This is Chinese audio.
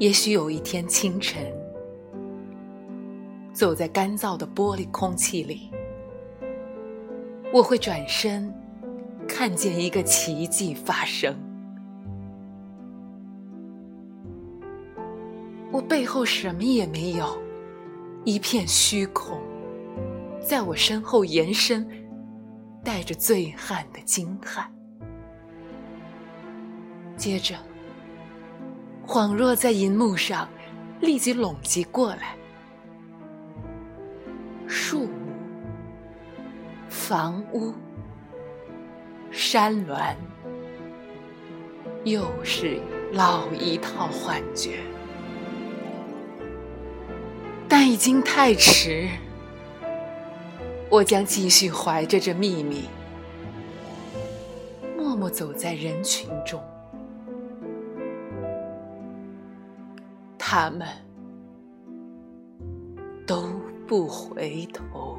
也许有一天清晨，走在干燥的玻璃空气里，我会转身，看见一个奇迹发生。我背后什么也没有，一片虚空，在我身后延伸，带着醉汉的惊叹。接着。恍若在银幕上，立即拢集过来。树木、房屋、山峦，又是老一套幻觉。但已经太迟，我将继续怀着这秘密，默默走在人群中。他们都不回头。